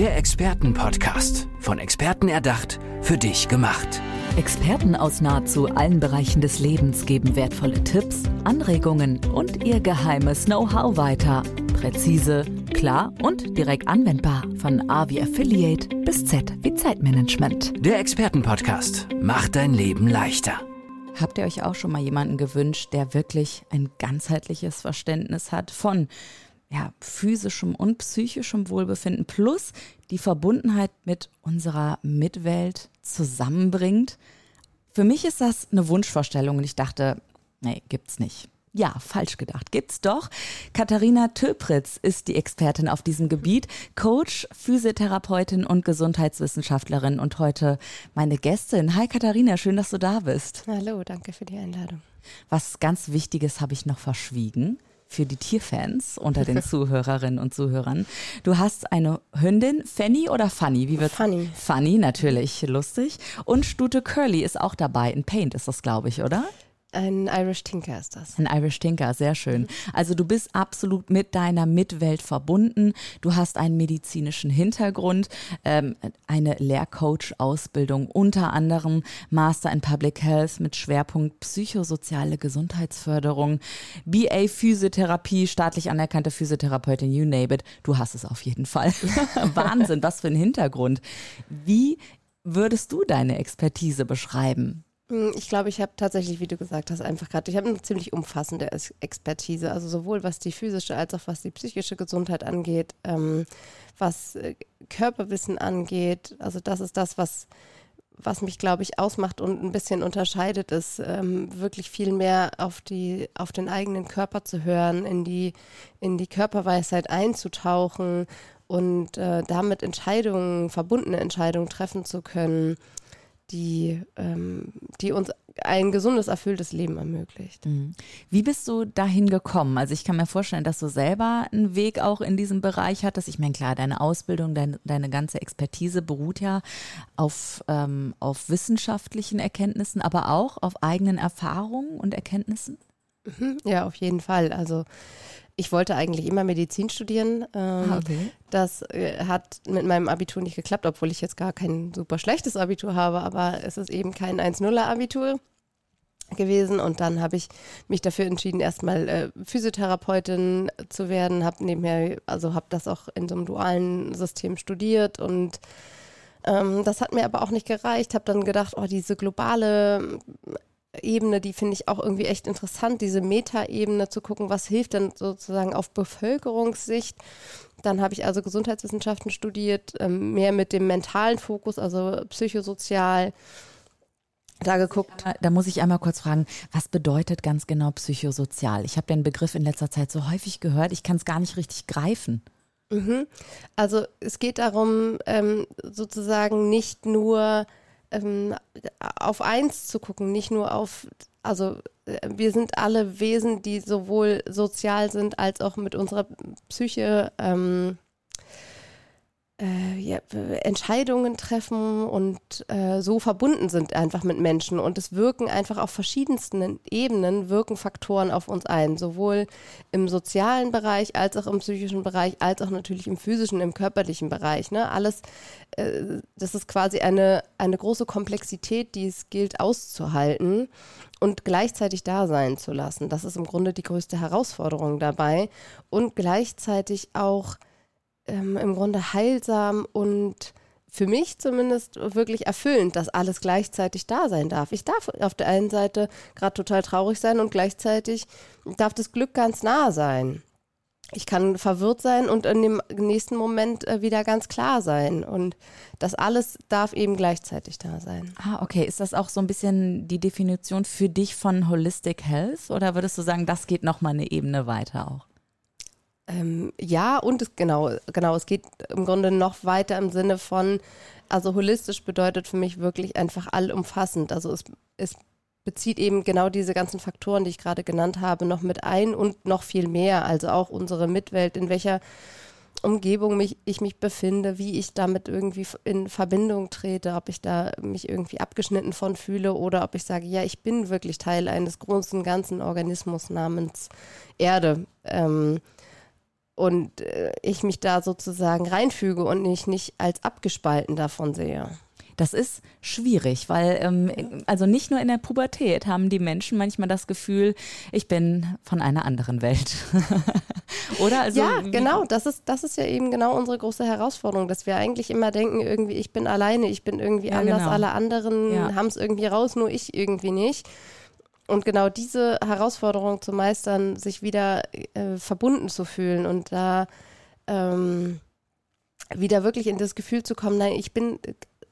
Der Expertenpodcast. Von Experten erdacht, für dich gemacht. Experten aus nahezu allen Bereichen des Lebens geben wertvolle Tipps, Anregungen und ihr geheimes Know-how weiter. Präzise, klar und direkt anwendbar. Von A wie Affiliate bis Z wie Zeitmanagement. Der Expertenpodcast macht dein Leben leichter. Habt ihr euch auch schon mal jemanden gewünscht, der wirklich ein ganzheitliches Verständnis hat von ja, physischem und psychischem Wohlbefinden plus die Verbundenheit mit unserer Mitwelt zusammenbringt. Für mich ist das eine Wunschvorstellung und ich dachte, nee, gibt's nicht. Ja, falsch gedacht. Gibt's doch. Katharina Töpritz ist die Expertin auf diesem Gebiet, Coach, Physiotherapeutin und Gesundheitswissenschaftlerin und heute meine Gästin. Hi Katharina, schön, dass du da bist. Hallo, danke für die Einladung. Was ganz Wichtiges habe ich noch verschwiegen für die Tierfans unter den Zuhörerinnen und Zuhörern. Du hast eine Hündin, Fanny oder Funny? Wie wird Funny. Funny, natürlich, lustig. Und Stute Curly ist auch dabei. In Paint ist das, glaube ich, oder? Ein Irish Tinker ist das. Ein Irish Tinker, sehr schön. Also du bist absolut mit deiner Mitwelt verbunden. Du hast einen medizinischen Hintergrund, ähm, eine Lehrcoach-Ausbildung, unter anderem Master in Public Health mit Schwerpunkt psychosoziale Gesundheitsförderung, BA Physiotherapie, staatlich anerkannte Physiotherapeutin, you name it. Du hast es auf jeden Fall. Wahnsinn, was für ein Hintergrund. Wie würdest du deine Expertise beschreiben? Hm, ich glaube, ich habe tatsächlich, wie du gesagt hast, einfach gerade, ich habe eine ziemlich umfassende Expertise, also sowohl was die physische als auch was die psychische Gesundheit angeht, ähm, was äh, Körperwissen angeht. Also das ist das, was, was mich, glaube ich, ausmacht und ein bisschen unterscheidet, ist ähm, wirklich viel mehr auf die, auf den eigenen Körper zu hören, in die, in die Körperweisheit einzutauchen und äh, damit Entscheidungen, verbundene Entscheidungen treffen zu können die, ähm, die uns ein gesundes, erfülltes Leben ermöglicht. Mhm. Wie bist du dahin gekommen? Also ich kann mir vorstellen, dass du selber einen Weg auch in diesem Bereich hattest. Ich meine, klar, deine Ausbildung, dein, deine ganze Expertise beruht ja auf, ähm, auf wissenschaftlichen Erkenntnissen, aber auch auf eigenen Erfahrungen und Erkenntnissen. Ja, auf jeden Fall. Also ich wollte eigentlich immer Medizin studieren. Ähm, ah, okay. Das äh, hat mit meinem Abitur nicht geklappt, obwohl ich jetzt gar kein super schlechtes Abitur habe, aber es ist eben kein 1-0er Abitur gewesen und dann habe ich mich dafür entschieden, erstmal äh, Physiotherapeutin zu werden, habe nebenher, also habe das auch in so einem dualen System studiert und ähm, das hat mir aber auch nicht gereicht, habe dann gedacht, oh, diese globale Ebene, die finde ich auch irgendwie echt interessant, diese Metaebene zu gucken, was hilft denn sozusagen auf Bevölkerungssicht. Dann habe ich also Gesundheitswissenschaften studiert, ähm, mehr mit dem mentalen Fokus, also psychosozial. Da geguckt. Da, muss ich einmal kurz fragen, was bedeutet ganz genau psychosozial? Ich habe den Begriff in letzter Zeit so häufig gehört, ich kann es gar nicht richtig greifen. Mhm. Also es geht darum, ähm, sozusagen nicht nur ähm, auf eins zu gucken, nicht nur auf, also äh, wir sind alle Wesen, die sowohl sozial sind als auch mit unserer Psyche ähm, äh, ja, Entscheidungen treffen und äh, so verbunden sind einfach mit Menschen. Und es wirken einfach auf verschiedensten Ebenen, wirken Faktoren auf uns ein, sowohl im sozialen Bereich als auch im psychischen Bereich, als auch natürlich im physischen, im körperlichen Bereich. Ne? Alles, äh, das ist quasi eine, eine große Komplexität, die es gilt auszuhalten und gleichzeitig da sein zu lassen. Das ist im Grunde die größte Herausforderung dabei. Und gleichzeitig auch ähm, im Grunde heilsam und für mich zumindest wirklich erfüllend, dass alles gleichzeitig da sein darf. Ich darf auf der einen Seite gerade total traurig sein und gleichzeitig darf das Glück ganz nah sein. Ich kann verwirrt sein und in dem nächsten Moment äh, wieder ganz klar sein. Und das alles darf eben gleichzeitig da sein. Ah, okay. Ist das auch so ein bisschen die Definition für dich von Holistic Health? Oder würdest du sagen, das geht nochmal eine Ebene weiter auch? Ähm, ja, und es, genau, genau, es geht im Grunde noch weiter im Sinne von, also holistisch bedeutet für mich wirklich einfach allumfassend. Also es, es bezieht eben genau diese ganzen Faktoren, die ich gerade genannt habe, noch mit ein und noch viel mehr. Also auch unsere Mitwelt, in welcher Umgebung mich, ich mich befinde, wie ich damit irgendwie in Verbindung trete, ob ich da mich irgendwie abgeschnitten von fühle oder ob ich sage, ja, ich bin wirklich Teil eines großen ganzen Organismus namens Erde. Ähm, und äh, ich mich da sozusagen reinfüge und mich nicht als abgespalten davon sehe. Das ist schwierig, weil ähm, also nicht nur in der Pubertät haben die Menschen manchmal das Gefühl, ich bin von einer anderen Welt. Oder? Also, ja, genau. Das ist, das ist ja eben genau unsere große Herausforderung, dass wir eigentlich immer denken, irgendwie, ich bin alleine, ich bin irgendwie Ja, anders, genau. alle anderen Ja. haben es irgendwie raus, nur ich irgendwie nicht. Und genau diese Herausforderung zu meistern, sich wieder äh, verbunden zu fühlen und da ähm, wieder wirklich in das Gefühl zu kommen, nein, ich bin,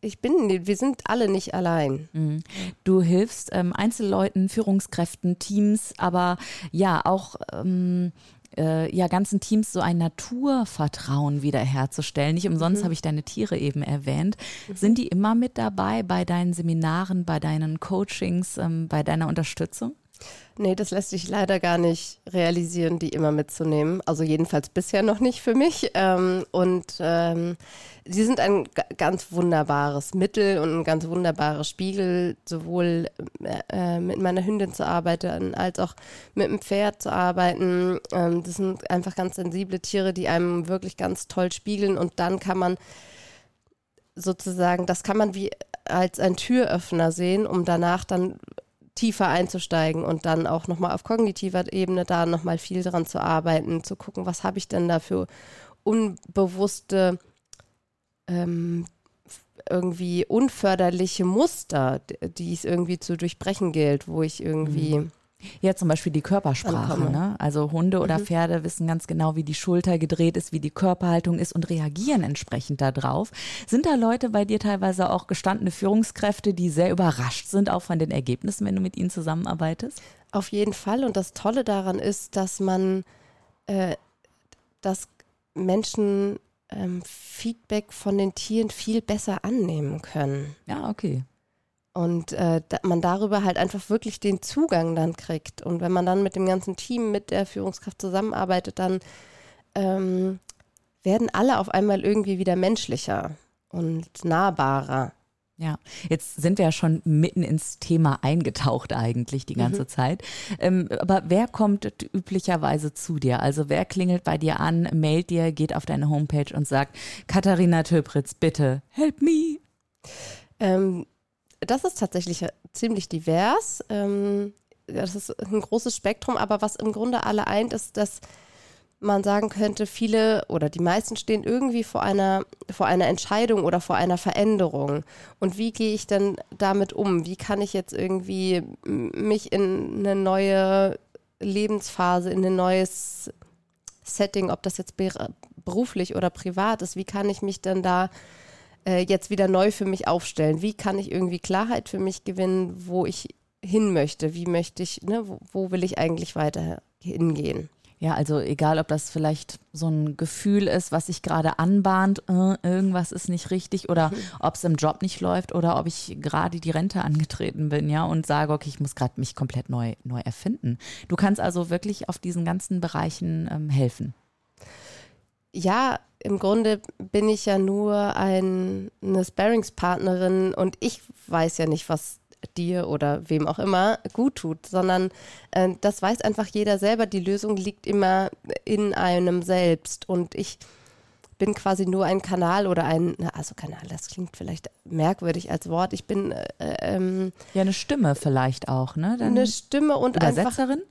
ich bin, wir sind alle nicht allein. Mhm. Du hilfst ähm, Einzelleuten, Führungskräften, Teams, aber ja auch ähm, äh, ja ganzen Teams so ein Naturvertrauen wiederherzustellen. Nicht umsonst habe ich deine Tiere eben erwähnt. Sind die immer mit dabei bei deinen Seminaren, bei deinen Coachings, ähm, bei deiner Unterstützung? Nee, das lässt sich leider gar nicht realisieren, die immer mitzunehmen. Also jedenfalls bisher noch nicht für mich. Ähm, und ähm, sie sind ein ga- ganz wunderbares Mittel und ein ganz wunderbares Spiegel, sowohl äh, mit meiner Hündin zu arbeiten, als auch mit dem Pferd zu arbeiten. Ähm, das sind einfach ganz sensible Tiere, die einem wirklich ganz toll spiegeln. Und dann kann man sozusagen, das kann man wie als ein Türöffner sehen, um danach dann tiefer einzusteigen und dann auch nochmal auf kognitiver Ebene da nochmal viel dran zu arbeiten, zu gucken, was habe ich denn da für unbewusste, ähm, irgendwie unförderliche Muster, die es irgendwie zu durchbrechen gilt, wo ich irgendwie, Ja, zum Beispiel die Körpersprache. Ne? Also Hunde oder Pferde wissen ganz genau, wie die Schulter gedreht ist, wie die Körperhaltung ist und reagieren entsprechend darauf. Sind da Leute bei dir teilweise auch gestandene Führungskräfte, die sehr überrascht sind, auch von den Ergebnissen, wenn du mit ihnen zusammenarbeitest? Auf jeden Fall. Und das Tolle daran ist, dass man, äh, dass Menschen ähm, Feedback von den Tieren viel besser annehmen können. Ja, okay. Und äh, da, man darüber halt einfach wirklich den Zugang dann kriegt. Und wenn man dann mit dem ganzen Team, mit der Führungskraft zusammenarbeitet, dann ähm, werden alle auf einmal irgendwie wieder menschlicher und nahbarer. Ja, jetzt sind wir ja schon mitten ins Thema eingetaucht eigentlich die ganze Zeit. Ähm, aber wer kommt üblicherweise zu dir? Also wer klingelt bei dir an, mailt dir, geht auf deine Homepage und sagt, Katharina Töpritz, bitte, help me. Ähm, das ist tatsächlich ziemlich divers. Ähm, das ist ein großes Spektrum, aber was im Grunde alle eint, ist, dass man sagen könnte, viele oder die meisten stehen irgendwie vor einer, vor einer Entscheidung oder vor einer Veränderung. Und wie gehe ich denn damit um? Wie kann ich jetzt irgendwie mich in eine neue Lebensphase, in ein neues Setting, ob das jetzt ber- beruflich oder privat ist, wie kann ich mich denn da äh, jetzt wieder neu für mich aufstellen? Wie kann ich irgendwie Klarheit für mich gewinnen, wo ich hin möchte? Wie möchte ich, ne, wo, wo will ich eigentlich weiter hingehen? Ja, also egal, ob das vielleicht so ein Gefühl ist, was sich gerade anbahnt, äh, irgendwas ist nicht richtig oder ob es im Job nicht läuft oder ob ich gerade die Rente angetreten bin, ja, und sage, okay, ich muss gerade mich komplett neu, neu erfinden. Du kannst also wirklich auf diesen ganzen Bereichen ähm, helfen. Ja, im Grunde bin ich ja nur ein, eine Sparringspartnerin und ich weiß ja nicht, was dir oder wem auch immer gut tut, sondern äh, das weiß einfach jeder selber. Die Lösung liegt immer in einem selbst und ich bin quasi nur ein Kanal oder ein, na, also Kanal, das klingt vielleicht merkwürdig als Wort. Ich bin äh, ähm, Ja, eine Stimme vielleicht auch, ne? Dann eine Stimme und einfach Übersetzerin?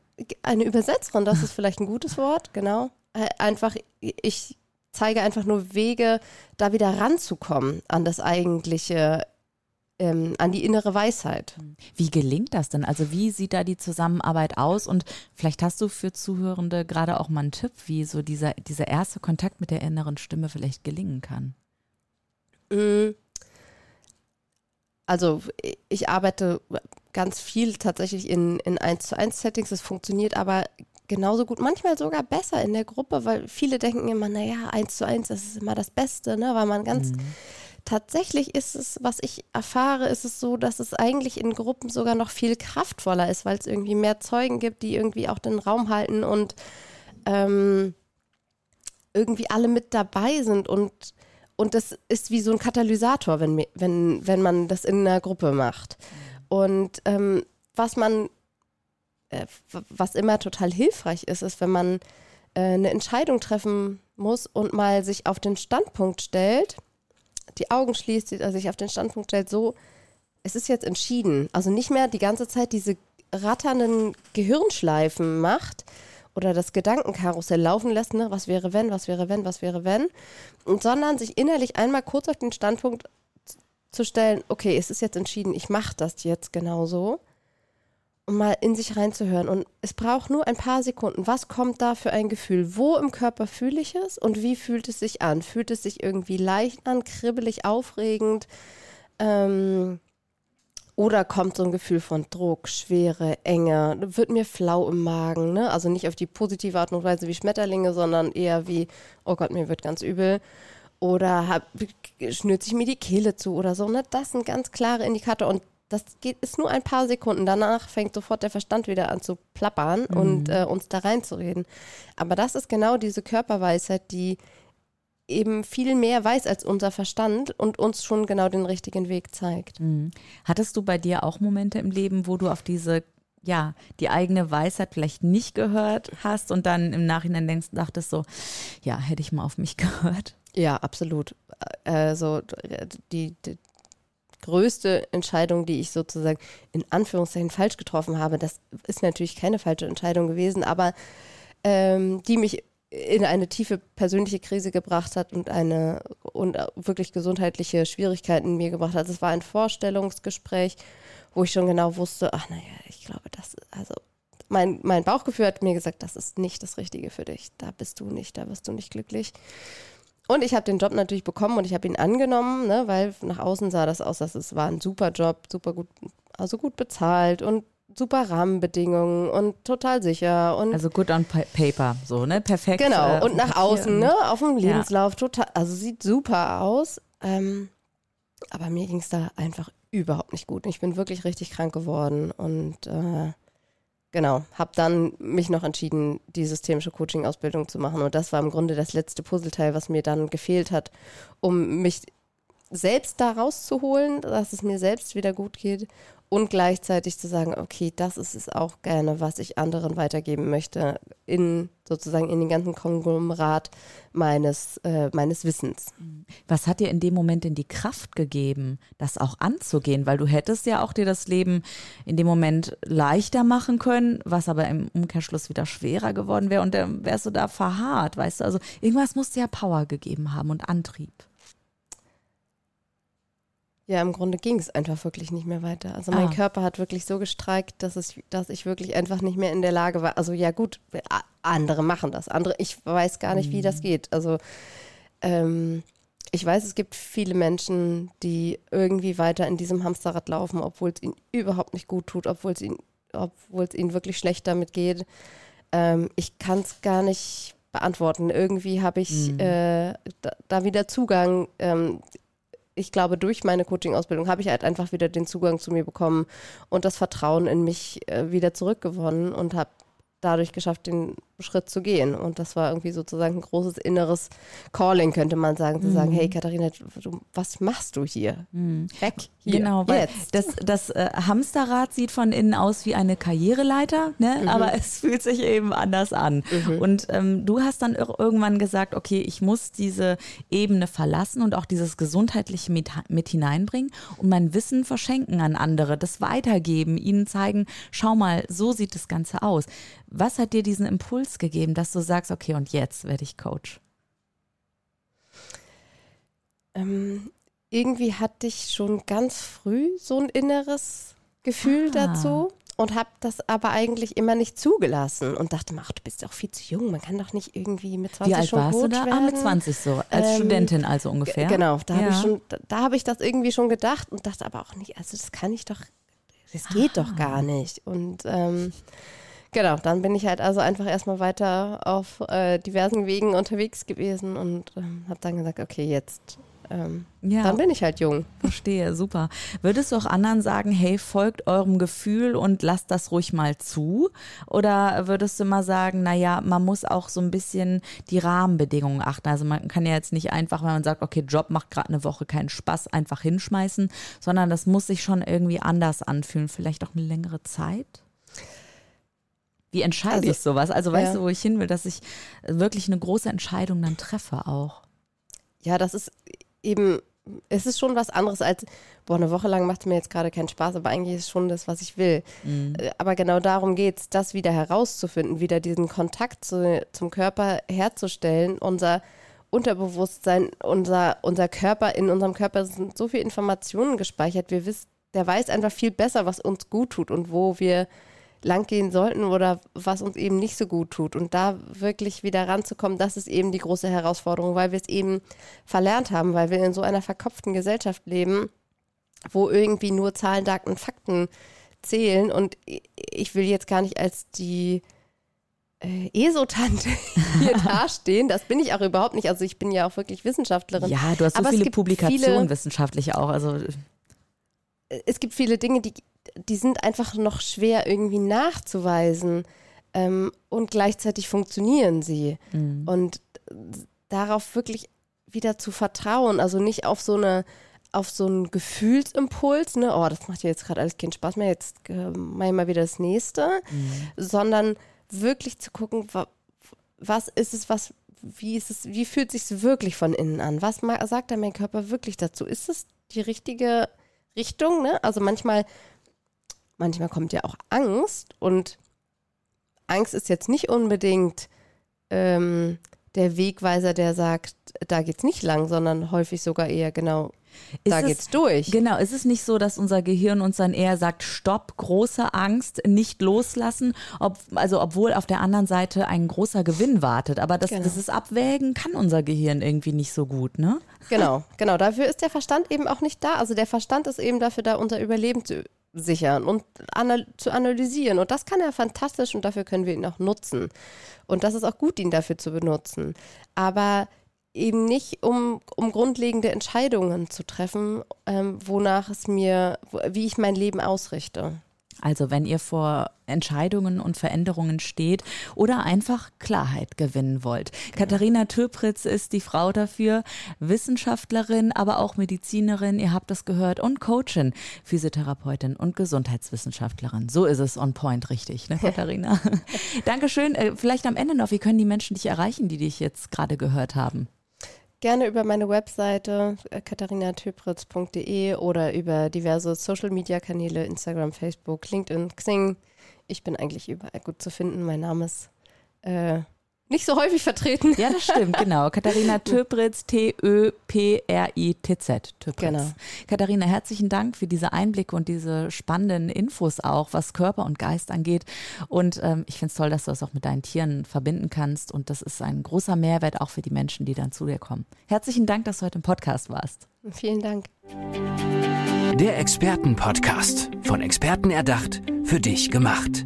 eine Übersetzerin, das ist vielleicht ein gutes Wort, genau. Äh, Einfach, ich zeige einfach nur Wege, da wieder ranzukommen an das eigentliche, ähm, an die innere Weisheit. Wie gelingt das denn? Also wie sieht da die Zusammenarbeit aus? Und vielleicht hast du für Zuhörende gerade auch mal einen Tipp, wie so dieser, dieser erste Kontakt mit der inneren Stimme vielleicht gelingen kann. Mm. Also ich arbeite ganz viel tatsächlich in, in 1 zu 1 Settings. Das funktioniert aber genauso gut, manchmal sogar besser in der Gruppe, weil viele denken immer, naja, 1 zu 1, das ist immer das Beste, ne? weil man ganz Tatsächlich ist es, was ich erfahre, ist es so, dass es eigentlich in Gruppen sogar noch viel kraftvoller ist, weil es irgendwie mehr Zeugen gibt, die irgendwie auch den Raum halten und ähm, irgendwie alle mit dabei sind und und das ist wie so ein Katalysator, wenn, wenn, wenn man das in einer Gruppe macht. Und ähm, was man, äh, was immer total hilfreich ist, ist, wenn man äh, eine Entscheidung treffen muss und mal sich auf den Standpunkt stellt, die Augen schließt, also sich auf den Standpunkt stellt, so, es ist jetzt entschieden. Also nicht mehr die ganze Zeit diese ratternden Gehirnschleifen macht oder das Gedankenkarussell laufen lässt, ne? was wäre wenn, was wäre wenn, was wäre wenn, und sondern sich innerlich einmal kurz auf den Standpunkt zu stellen, okay, es ist jetzt entschieden, ich mache das jetzt genauso um mal in sich reinzuhören. Und es braucht nur ein paar Sekunden. Was kommt da für ein Gefühl? Wo im Körper fühle ich es und wie fühlt es sich an? Fühlt es sich irgendwie leicht an, kribbelig, aufregend? Ähm, oder kommt so ein Gefühl von Druck, Schwere, Enge, wird mir flau im Magen, ne? Also nicht auf die positive Art und Weise wie Schmetterlinge, sondern eher wie, oh Gott, mir wird ganz übel. Oder hab, schnürt sich mir die Kehle zu oder so, ne? Das sind ganz klare Indikator. Und das geht, ist nur ein paar Sekunden. Danach fängt sofort der Verstand wieder an zu plappern mhm. und äh, uns da reinzureden. Aber das ist genau diese Körperweisheit, die eben viel mehr weiß als unser Verstand und uns schon genau den richtigen Weg zeigt. Mhm. Hattest du bei dir auch Momente im Leben, wo du auf diese ja, die eigene Weisheit vielleicht nicht gehört hast und dann im Nachhinein denkst, dachtest so, ja, hätte ich mal auf mich gehört. Ja, absolut. Also die, die, größte Entscheidung, die ich sozusagen in Anführungszeichen falsch getroffen habe. Das ist natürlich keine falsche Entscheidung gewesen, aber ähm, die mich in eine tiefe persönliche Krise gebracht hat und eine und wirklich gesundheitliche Schwierigkeiten mir gebracht hat. Es war ein Vorstellungsgespräch, wo ich schon genau wusste, ach naja, ich glaube, das, also mein, mein Bauchgefühl hat mir gesagt, das ist nicht das Richtige für dich. Da bist du nicht, da wirst du nicht glücklich. Und ich habe den Job natürlich bekommen und ich habe ihn angenommen, ne, weil nach außen sah das aus, dass es war ein super Job, super gut, also gut bezahlt und super Rahmenbedingungen und total sicher und also good on paper so ne? Perfekt genau äh, und nach außen ne auf dem Lebenslauf ja. total also sieht super aus ähm, aber mir ging es da einfach überhaupt nicht gut. Ich bin wirklich richtig krank geworden und äh, Genau, habe dann mich noch entschieden, die systemische Coaching-Ausbildung zu machen. Und das war im Grunde das letzte Puzzleteil, was mir dann gefehlt hat, um mich selbst da rauszuholen, dass es mir selbst wieder gut geht und gleichzeitig zu sagen, okay, das ist es auch gerne, was ich anderen weitergeben möchte, in sozusagen in den ganzen Konglomerat meines, äh, meines Wissens. Was hat dir in dem Moment denn die Kraft gegeben, das auch anzugehen? Weil du hättest ja auch dir das Leben in dem Moment leichter machen können, was aber im Umkehrschluss wieder schwerer geworden wäre und dann wärst du da verharrt, weißt du? Also irgendwas musste ja Power gegeben haben und Antrieb. Ja, im Grunde ging es einfach wirklich nicht mehr weiter. Also mein ah. Körper hat wirklich so gestreikt, dass, es, dass ich wirklich einfach nicht mehr in der Lage war. Also ja gut, andere machen das. Andere, ich weiß gar nicht, wie das mhm. geht. Also ähm, ich weiß, es gibt viele Menschen, die irgendwie weiter in diesem Hamsterrad laufen, obwohl es ihnen überhaupt nicht gut tut, obwohl es ihnen, obwohl es ihnen wirklich schlecht damit geht. Ähm, ich kann es gar nicht beantworten. Irgendwie habe ich mhm. äh, da, da, wieder Zugang. Ähm, ich glaube, durch meine Coaching-Ausbildung habe ich halt einfach wieder den Zugang zu mir bekommen und das Vertrauen in mich äh, wieder zurückgewonnen und habe dadurch geschafft, den Schritt zu gehen. Und das war irgendwie sozusagen ein großes inneres Calling, könnte man sagen, zu mhm. sagen, hey Katharina, du, was machst du hier? Mhm. Weg hier. Genau, weil Jetzt. das, das äh, Hamsterrad sieht von innen aus wie eine Karriereleiter, ne? Mhm. aber es fühlt sich eben anders an. Mhm. Und ähm, du hast dann irgendwann gesagt, okay, ich muss diese Ebene verlassen und auch dieses Gesundheitliche mit, mit hineinbringen und mein Wissen verschenken an andere, das weitergeben, ihnen zeigen, schau mal, so sieht das Ganze aus. Was hat dir diesen Impuls gegeben, dass du sagst, okay, und jetzt werde ich Coach? Ähm, irgendwie hatte ich schon ganz früh so ein inneres Gefühl ah. dazu und habe das aber eigentlich immer nicht zugelassen und dachte, ach, du bist doch viel zu jung, man kann doch nicht irgendwie mit 20 Wie alt schon warst Coach du da? Werden. Ah, mit 20 so, als ähm, Studentin also ungefähr. Genau, da ja. habe ich schon, da, da habe ich das irgendwie schon gedacht und dachte aber auch nicht, also das kann ich doch, das geht ah. doch gar nicht und ähm, Genau, dann bin ich halt also einfach erstmal weiter auf äh, diversen Wegen unterwegs gewesen und ähm, habe dann gesagt, okay, jetzt ähm, ja, dann bin ich halt jung. Verstehe, super. Würdest du auch anderen sagen, hey, folgt eurem Gefühl und lasst das ruhig mal zu? Oder würdest du mal sagen, naja, man muss auch so ein bisschen die Rahmenbedingungen achten? Also man kann ja jetzt nicht einfach, wenn man sagt, okay, Job macht gerade eine Woche keinen Spaß, einfach hinschmeißen, sondern das muss sich schon irgendwie anders anfühlen, vielleicht auch eine längere Zeit? Wie entscheide Also- ich sowas? Also weißt Ja. du, wo ich hin will, dass ich wirklich eine große Entscheidung dann treffe auch. Ja, das ist eben, es ist schon was anderes als, boah, eine Woche lang macht es mir jetzt gerade keinen Spaß, aber eigentlich ist es schon das, was ich will. Äh, Aber genau darum geht es, das wieder herauszufinden, wieder diesen Kontakt zu, zum Körper herzustellen, unser Unterbewusstsein, unser, unser Körper, in unserem Körper sind so viele Informationen gespeichert, wir wissen, der weiß einfach viel besser, was uns gut tut und wo wir langgehen sollten oder was uns eben nicht so gut tut. Und da wirklich wieder ranzukommen, das ist eben die große Herausforderung, weil wir es eben verlernt haben, weil wir in so einer verkopften Gesellschaft leben, wo irgendwie nur Zahlen, Daten, Fakten zählen. Und ich will jetzt gar nicht als die äh, ESO-Tante hier dastehen. Das bin ich auch überhaupt nicht. Also ich bin ja auch wirklich Wissenschaftlerin. Ja, du hast so Aber viele Publikationen viele- wissenschaftlich auch. Also es gibt viele Dinge, die, die sind einfach noch schwer irgendwie nachzuweisen ähm, und gleichzeitig funktionieren sie. Und darauf wirklich wieder zu vertrauen, also nicht auf so eine auf so einen Gefühlsimpuls, ne, oh, das macht ja jetzt gerade alles keinen Spaß mehr, jetzt äh, mach ich mal wieder das nächste, sondern wirklich zu gucken, wa, was ist es, was, wie ist es, wie fühlt sich wirklich von innen an? Was sagt da mein Körper wirklich dazu? Ist es die richtige Richtung, ne? Also manchmal, manchmal kommt ja auch Angst und Angst ist jetzt nicht unbedingt ähm, der Wegweiser, der sagt, da geht's nicht lang, sondern häufig sogar eher genau, Ist da es- geht's durch. Genau, ist es nicht so, dass unser Gehirn uns dann eher sagt, stopp, große Angst, nicht loslassen, ob, also obwohl auf der anderen Seite ein großer Gewinn wartet. Aber das, Genau. das ist Abwägen, kann unser Gehirn irgendwie nicht so gut, ne? Genau, genau. Dafür ist der Verstand eben auch nicht da. Also der Verstand ist eben dafür da, unser Überleben zu sichern und anal zu analysieren. Und das kann er fantastisch und dafür können wir ihn auch nutzen. Und das ist auch gut, ihn dafür zu benutzen. Aber eben nicht, um, um grundlegende Entscheidungen zu treffen, ähm, wonach es mir, wie ich mein Leben ausrichte. Also wenn ihr vor Entscheidungen und Veränderungen steht oder einfach Klarheit gewinnen wollt. Katharina Türpritz ist die Frau dafür, Wissenschaftlerin, aber auch Medizinerin, ihr habt das gehört, und Coachin, Physiotherapeutin und Gesundheitswissenschaftlerin. So ist es on point richtig, ne Katharina? Dankeschön. Äh, Vielleicht am Ende noch, wie können die Menschen dich erreichen, die dich jetzt gerade gehört haben? Gerne über meine Webseite äh, katharinatöpritz.de oder über diverse Social-Media-Kanäle, Instagram, Facebook, LinkedIn, Xing. Ich bin eigentlich überall gut zu finden. Mein Name ist äh, nicht so häufig vertreten. Ja, das stimmt, genau. Katharina Töpritz, T-Ö-P-R-I-T-Z. Töpritz. Genau. Katharina, herzlichen Dank für diese Einblicke und diese spannenden Infos auch, was Körper und Geist angeht. Und ähm, ich finde es toll, dass du das auch mit deinen Tieren verbinden kannst. Und das ist ein großer Mehrwert auch für die Menschen, die dann zu dir kommen. Herzlichen Dank, dass du heute im Podcast warst. Vielen Dank. Der Expertenpodcast. Von Experten erdacht, für dich gemacht.